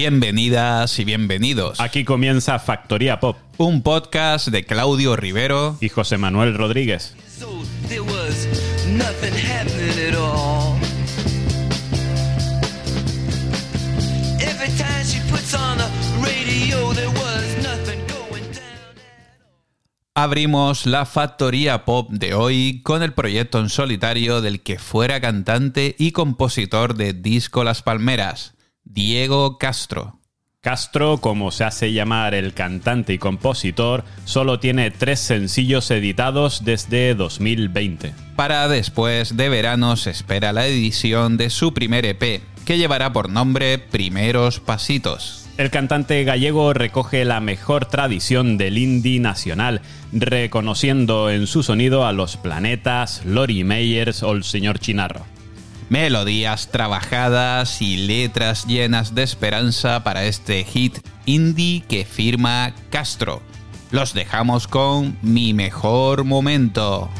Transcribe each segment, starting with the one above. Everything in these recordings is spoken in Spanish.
Bienvenidas y bienvenidos. Aquí comienza Factoría Pop. Un podcast de Claudio Rivero y José Manuel Rodríguez. Abrimos la factoría pop de hoy con el proyecto en solitario del que fuera cantante y compositor de Disco Las Palmeras, Diego Castro. Castro, como se hace llamar el cantante y compositor, solo tiene tres sencillos editados desde 2020. Para después de verano se espera la edición de su primer EP, que llevará por nombre Primeros Pasitos. El cantante gallego recoge la mejor tradición del indie nacional, reconociendo en su sonido a los planetas, Lori Meyers o el señor Chinarro. Melodías trabajadas y letras llenas de esperanza para este hit indie que firma Castro. Los dejamos con Mi mejor momento.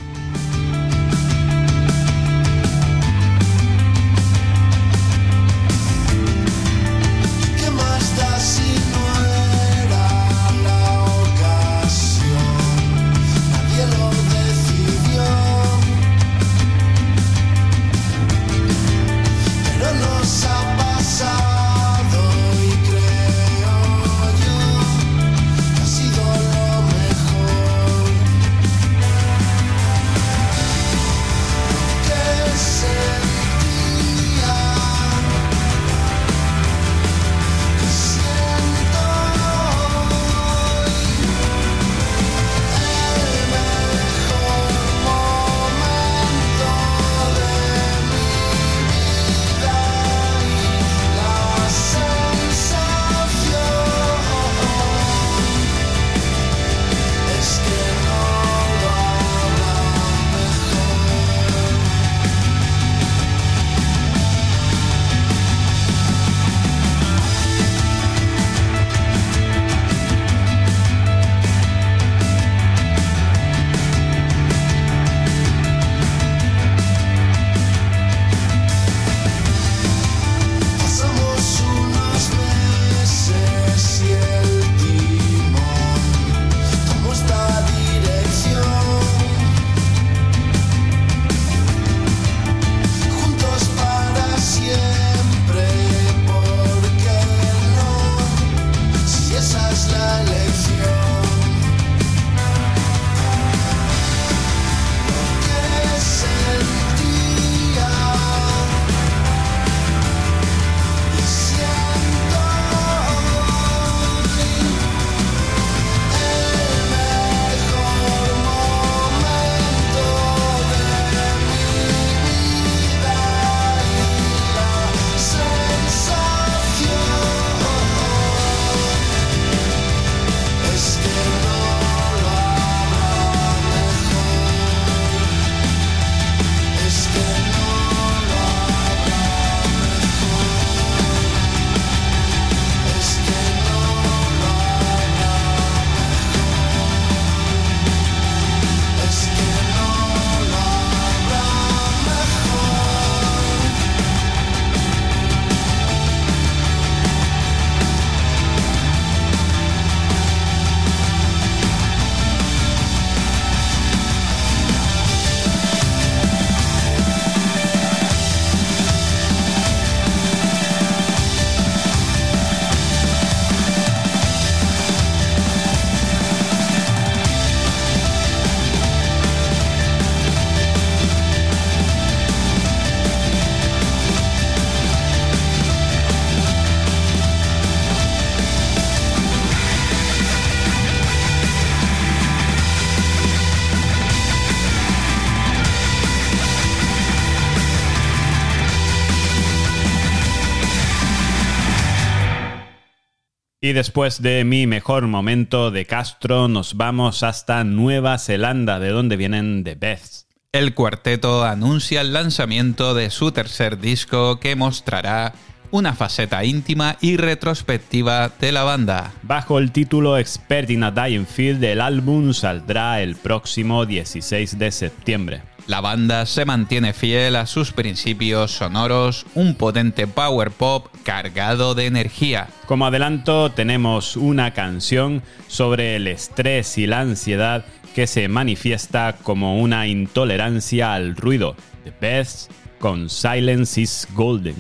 Y después de mi mejor momento de Castro, nos vamos hasta Nueva Zelanda, de donde vienen The Beths. El cuarteto anuncia el lanzamiento de su tercer disco que mostrará una faceta íntima y retrospectiva de la banda. Bajo el título Expert in a Dying Field, el álbum saldrá el próximo 16 de septiembre. La banda se mantiene fiel a sus principios sonoros, un potente power pop cargado de energía. Como adelanto tenemos una canción sobre el estrés y la ansiedad que se manifiesta como una intolerancia al ruido. The Best con Silence is Golden.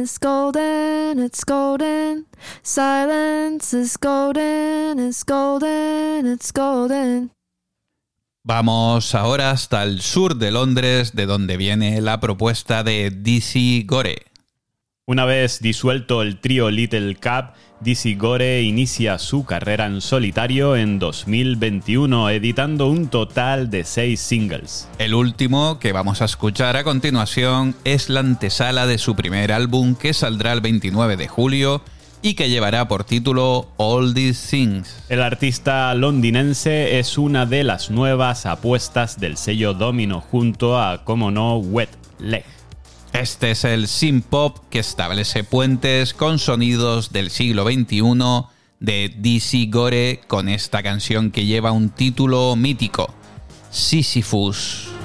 Golden, it's golden, it's golden. Silence is golden, it's golden, it's golden. Vamos ahora hasta el sur de Londres, de donde viene la propuesta de DC Gore. Una vez disuelto el trío Little Cap, Dizzy Gore inicia su carrera en solitario en 2021, editando un total de seis singles. El último que vamos a escuchar a continuación es la antesala de su primer álbum que saldrá el 29 de julio y que llevará por título All These Things. El artista londinense es una de las nuevas apuestas del sello Domino junto a, como no, Wet Leg. Este es el synth pop que establece puentes con sonidos del siglo XXI de DC Gore con esta canción que lleva un título mítico, Sisyphus.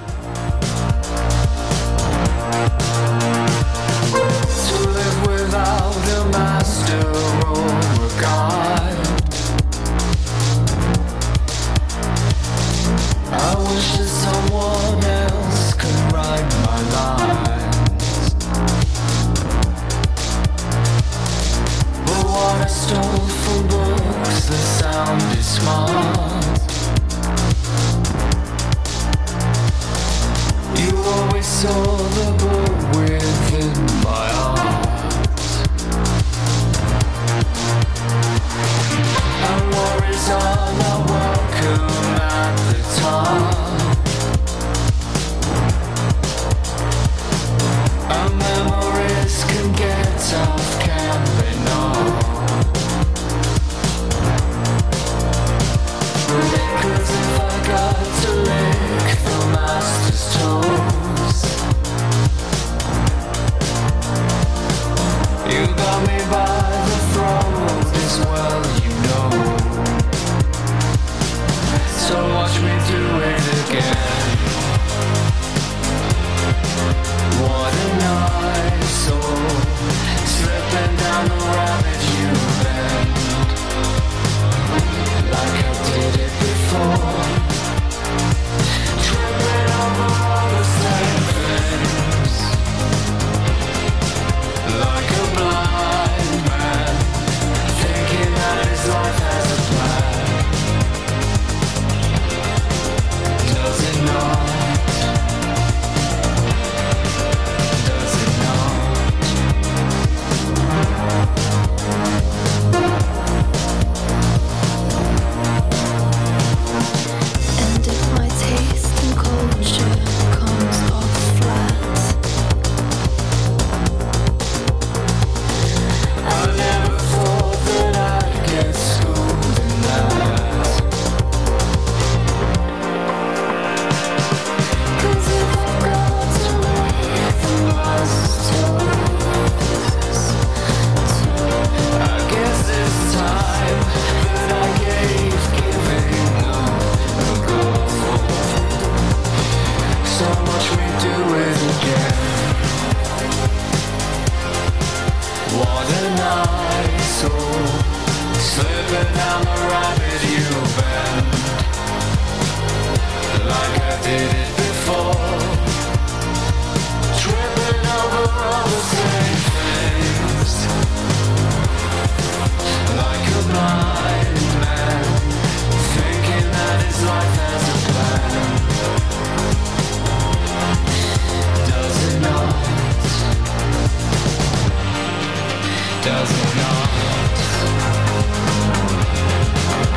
Soul Slipping down the rabbit you bend Like I did it before Tripping over all the same things Like a blind man Thinking that his life has a plan Does it not? Does it not?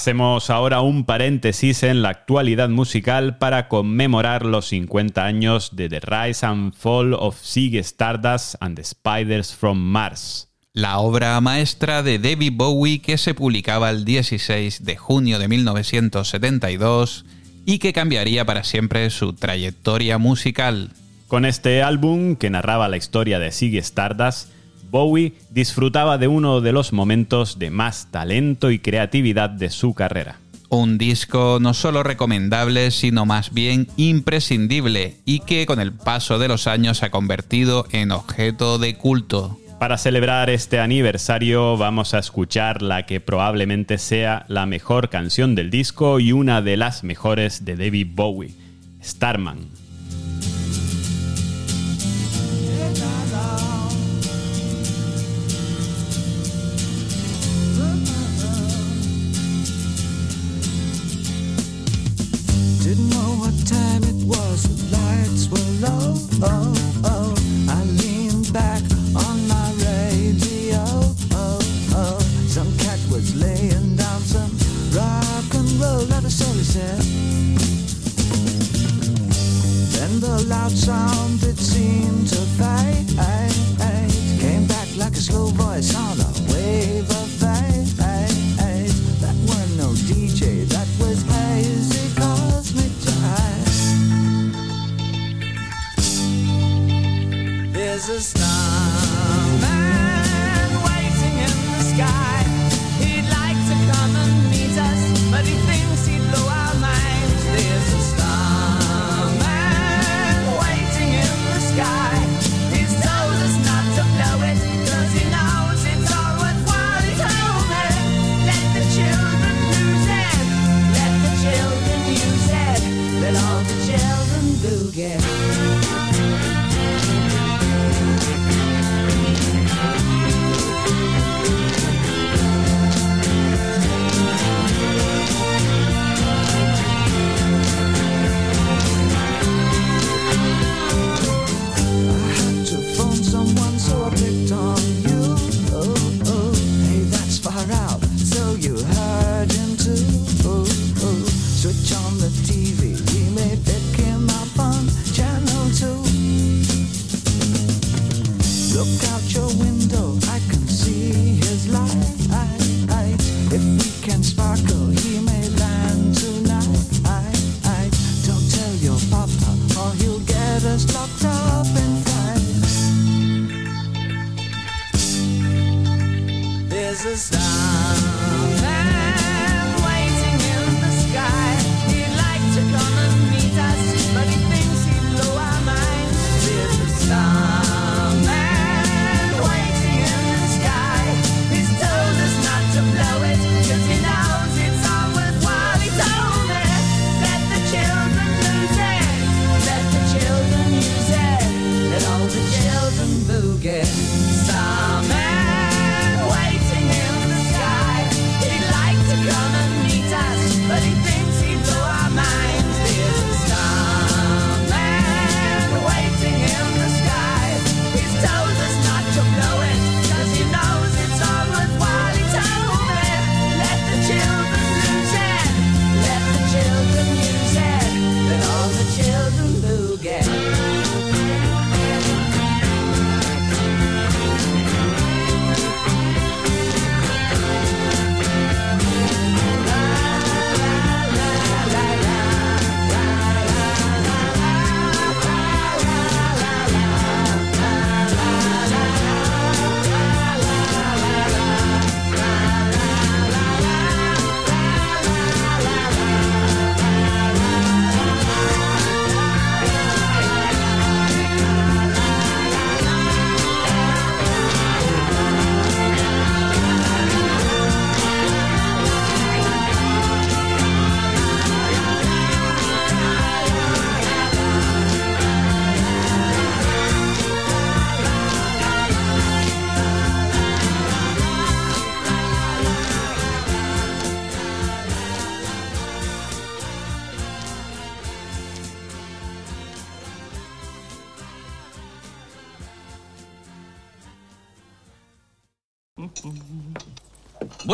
Hacemos ahora un paréntesis en la actualidad musical para conmemorar los 50 años de The Rise and Fall of Ziggy Stardust and the Spiders from Mars. La obra maestra de David Bowie que se publicaba el 16 de junio de 1972 y que cambiaría para siempre su trayectoria musical. Con este álbum, que narraba la historia de Ziggy Stardust, Bowie disfrutaba de uno de los momentos de más talento y creatividad de su carrera. Un disco no solo recomendable, sino más bien imprescindible y que con el paso de los años se ha convertido en objeto de culto. Para celebrar este aniversario vamos a escuchar la que probablemente sea la mejor canción del disco y una de las mejores de David Bowie, Starman.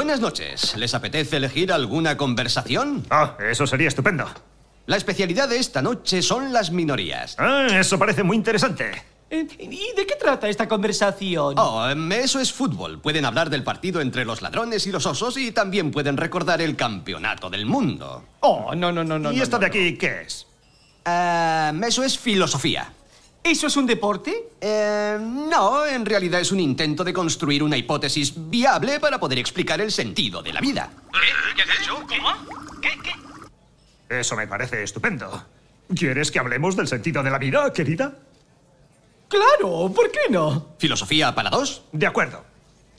Buenas noches. ¿Les apetece elegir alguna conversación? Ah, eso sería estupendo. La especialidad de esta noche son las minorías. Ah, eso parece muy interesante. Eh, ¿Y de qué trata esta conversación? Oh, em, eso es fútbol. Pueden hablar del partido entre los ladrones y los osos y también pueden recordar el campeonato del mundo. Oh, no, no, no, no. ¿Y no, esto no, de no. aquí qué es? Em, eso es filosofía. ¿Eso es un deporte? Eh, no, en realidad es un intento de construir una hipótesis viable para poder explicar el sentido de la vida. Eso me parece estupendo. ¿Quieres que hablemos del sentido de la vida, querida? Claro, ¿por qué no? Filosofía para dos. De acuerdo.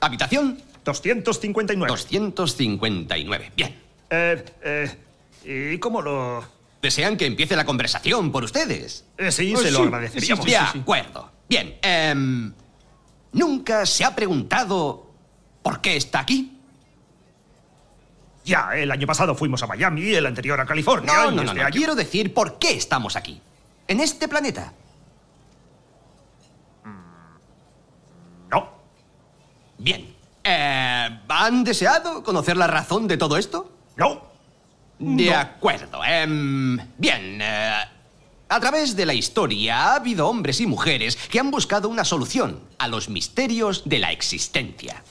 Habitación 259. 259. Bien. Eh, eh, ¿Y cómo lo...? ¿Desean que empiece la conversación por ustedes? Eh, sí, Oh, se lo agradeceríamos. sí, de sí, acuerdo. Bien. em, ¿Nunca se ha preguntado por qué está aquí? Ya, el año pasado fuimos a Miami, el anterior a California. No, no, no, este no. año- Quiero decir por qué estamos aquí. En este planeta. No. Bien. Eh, ¿Han deseado conocer la razón de todo esto? No. De acuerdo. em, bien. eh, a través de la historia ha habido hombres y mujeres que han buscado una solución a los misterios de la existencia.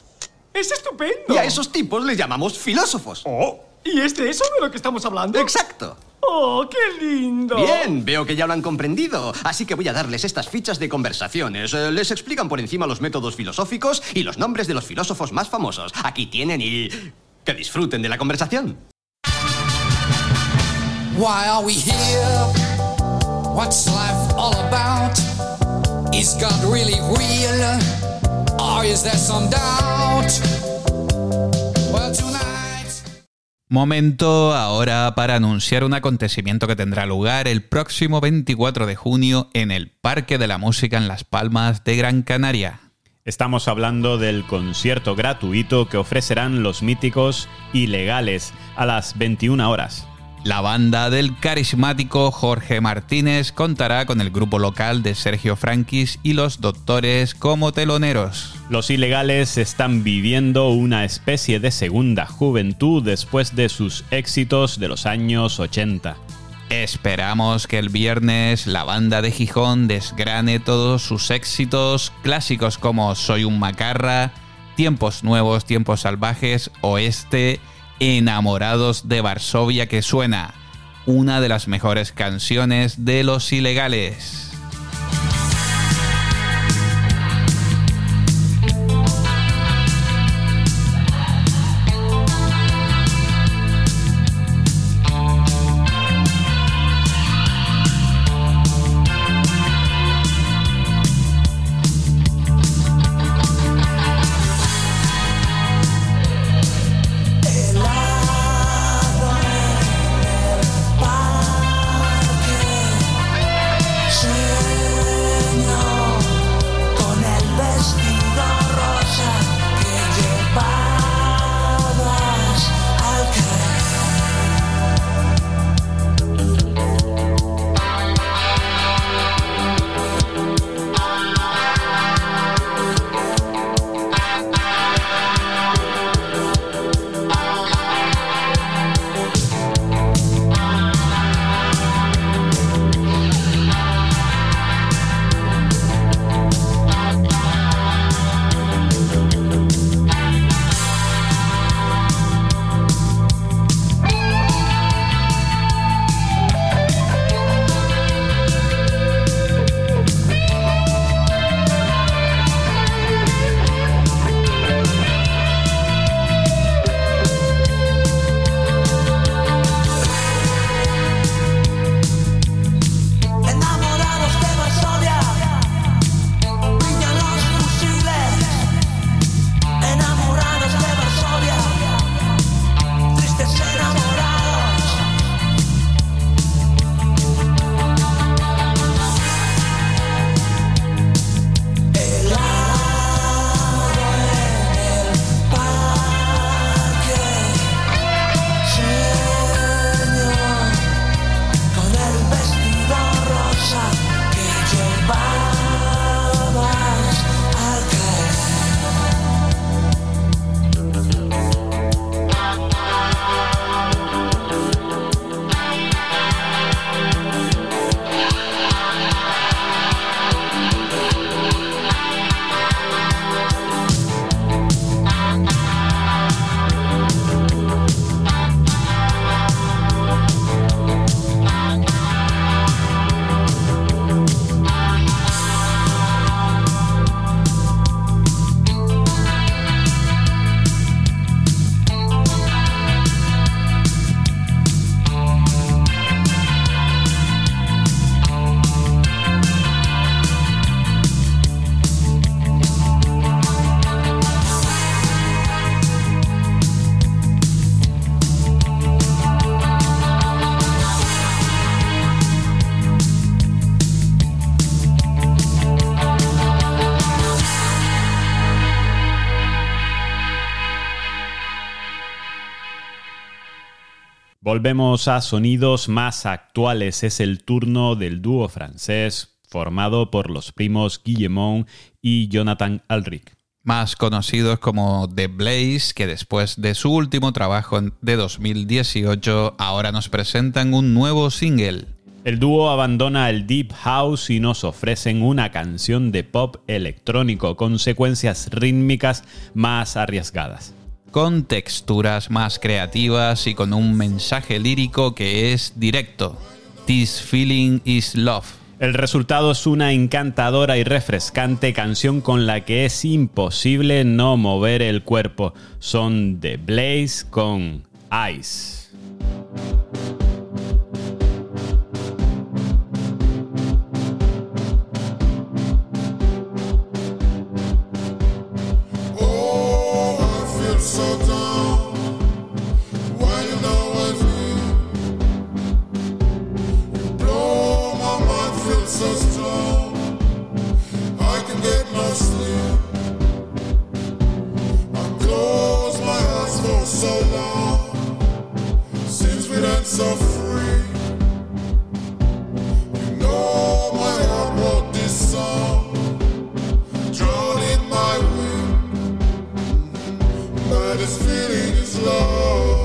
Es estupendo. Y a esos tipos les llamamos filósofos. Oh. ¿Y es de eso de lo que estamos hablando? Exacto. Oh, qué lindo. Bien, veo que ya lo han comprendido. Así que voy a darles estas fichas de conversaciones. Eh, les explican por encima los métodos filosóficos y los nombres de los filósofos más famosos. Aquí tienen y... Que disfruten de la conversación. Why are we here? What's life all about? Is God really real? Or is there some doubt? Well, tonight. Momento ahora para anunciar un acontecimiento que tendrá lugar el próximo 24 de junio en el Parque de la Música en Las Palmas de Gran Canaria. Estamos hablando del concierto gratuito que ofrecerán los míticos ilegales a las 21 horas. La banda del carismático Jorge Martínez contará con el grupo local de Sergio Frankis y los Doctores como teloneros. Los ilegales están viviendo una especie de segunda juventud después de sus éxitos de los años 80. Esperamos que el viernes la banda de Gijón desgrane todos sus éxitos clásicos como Soy un macarra, Tiempos nuevos, Tiempos salvajes, Oeste, Enamorados de Varsovia que suena, una de las mejores canciones de los ilegales. Volvemos a sonidos más actuales. Es el turno del dúo francés formado por los primos Guillemont y Jonathan Alric. Más conocidos como The Blaze, que después de su último trabajo de 2018 ahora nos presentan un nuevo single. El dúo abandona el Deep House y nos ofrecen una canción de pop electrónico con secuencias rítmicas más arriesgadas. Con texturas más creativas y con un mensaje lírico que es directo. This feeling is love. El resultado es una encantadora y refrescante canción con la que es imposible no mover el cuerpo. Son The Blaze con Ice. This feeling is love.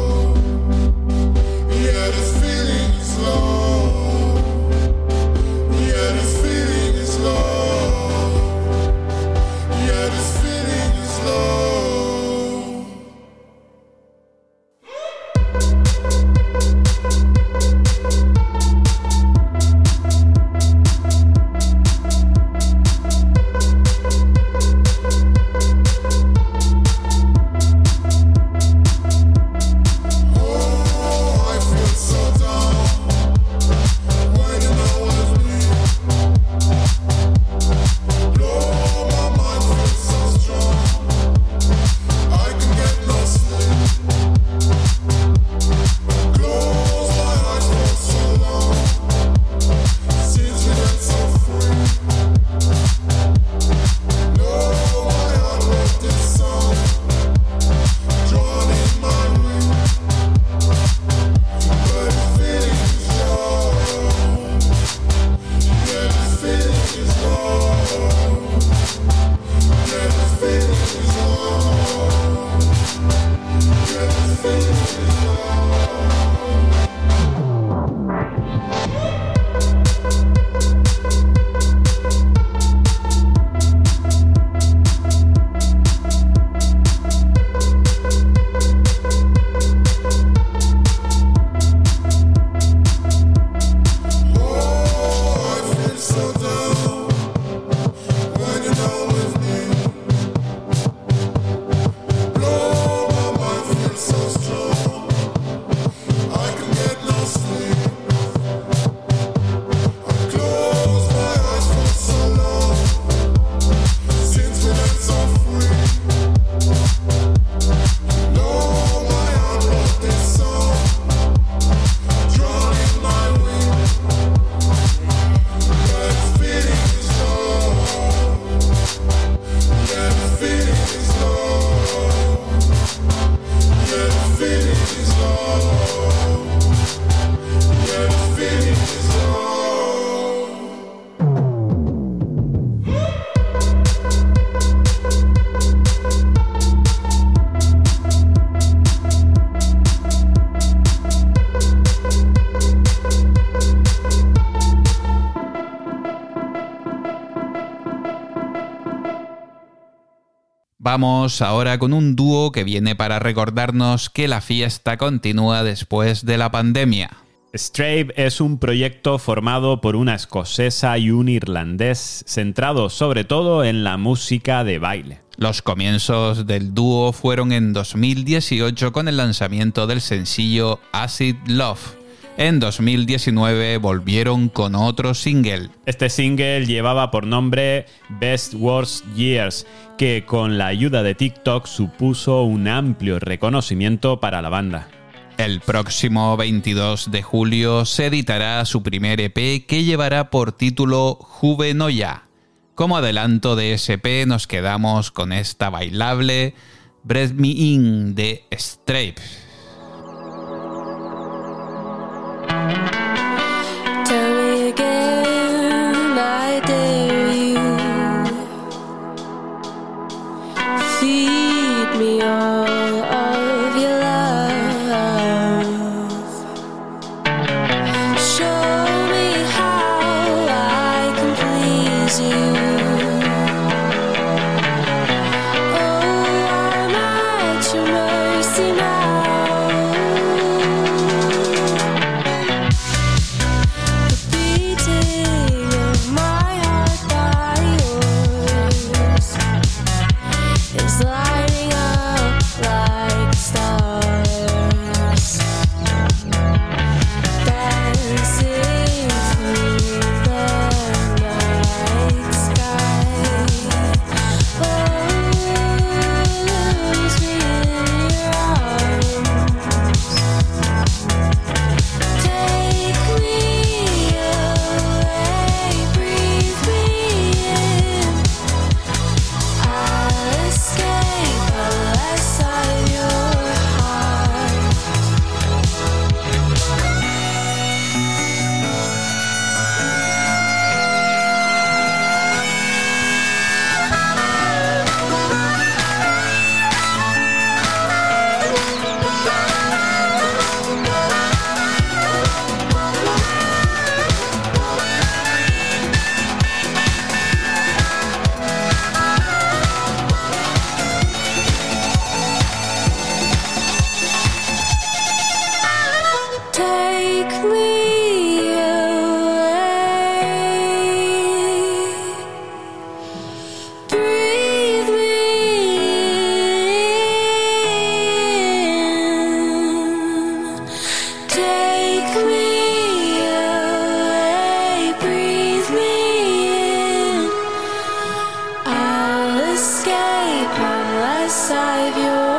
Is love. Vamos ahora con un dúo que viene para recordarnos que la fiesta continúa después de la pandemia. Strabe es un proyecto formado por una escocesa y un irlandés, centrado sobre todo en la música de baile. Los comienzos del dúo fueron en 2018 con el lanzamiento del sencillo Acid Love. En 2019 volvieron con otro single. Este single llevaba por nombre Best Worst Years, que con la ayuda de TikTok supuso un amplio reconocimiento para la banda. El próximo 22 de julio se editará su primer EP que llevará por título Juvenoya. Como adelanto de ese EP nos quedamos con esta bailable Breath Me In de Strape. save your.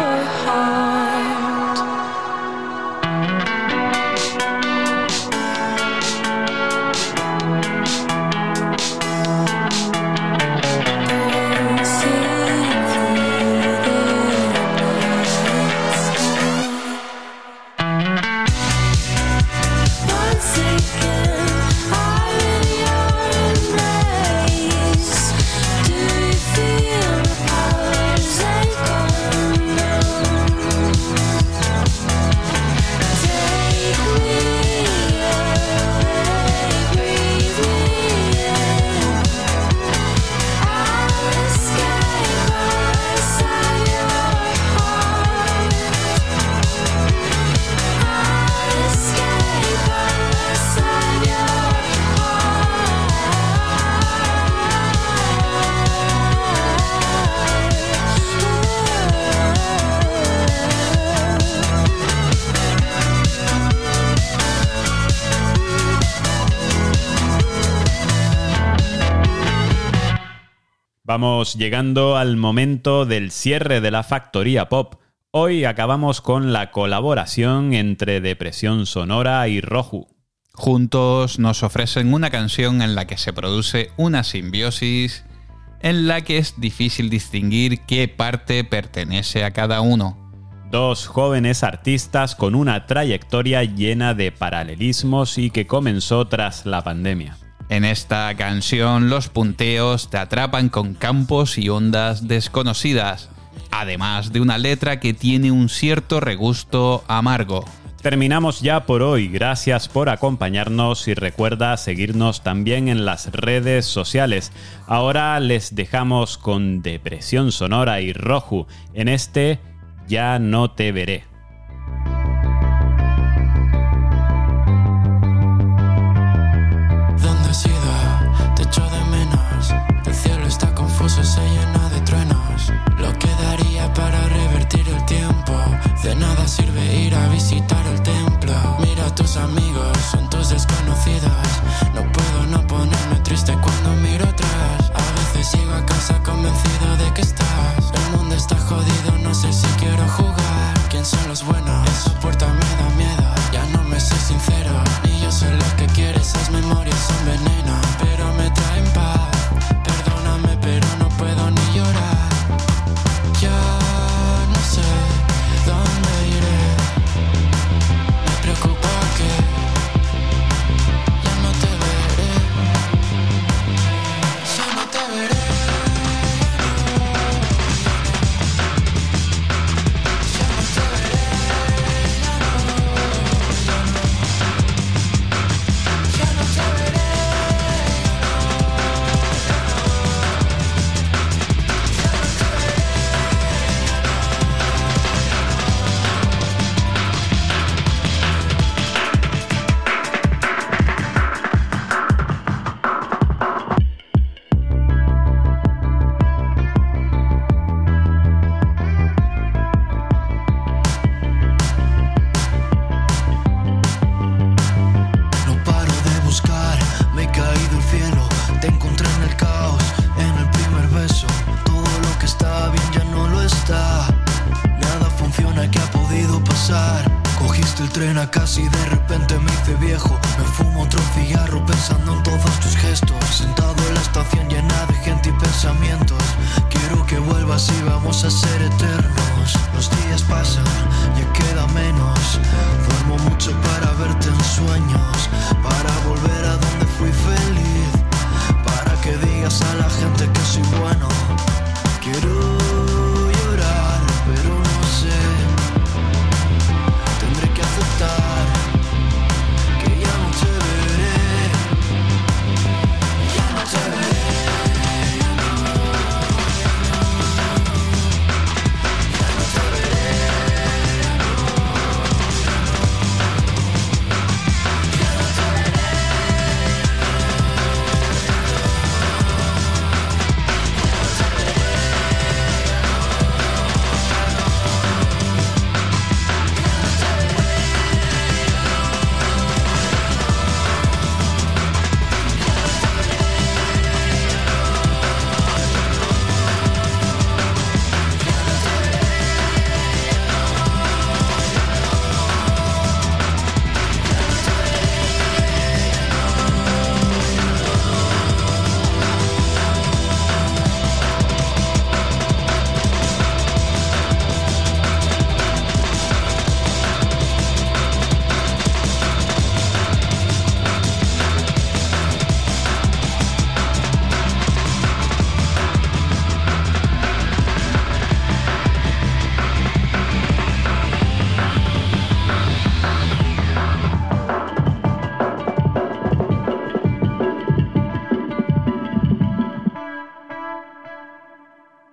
Vamos llegando al momento del cierre de la factoría pop. Hoy acabamos con la colaboración entre Depresión Sonora y Roju. Juntos nos ofrecen una canción en la que se produce una simbiosis en la que es difícil distinguir qué parte pertenece a cada uno. Dos jóvenes artistas con una trayectoria llena de paralelismos y que comenzó tras la pandemia. En esta canción los punteos te atrapan con campos y ondas desconocidas, además de una letra que tiene un cierto regusto amargo. Terminamos ya por hoy, gracias por acompañarnos y recuerda seguirnos también en las redes sociales. Ahora les dejamos con Depresión Sonora y Roju en este Ya no te veré. Nada sirve ir a visitar el templo. Mira a tus amigos, son tus desconocidos. No puedo no ponerme triste cuando miro atrás. A veces llego a casa convencido de que estás. El mundo está jodido, no sé si quiero jugar. ¿Quién son los buenos? Esa puerta me da miedo. Ya no me soy sincero, ni yo sé lo que quieres. Esas memorias son veneno, pero me traen paz.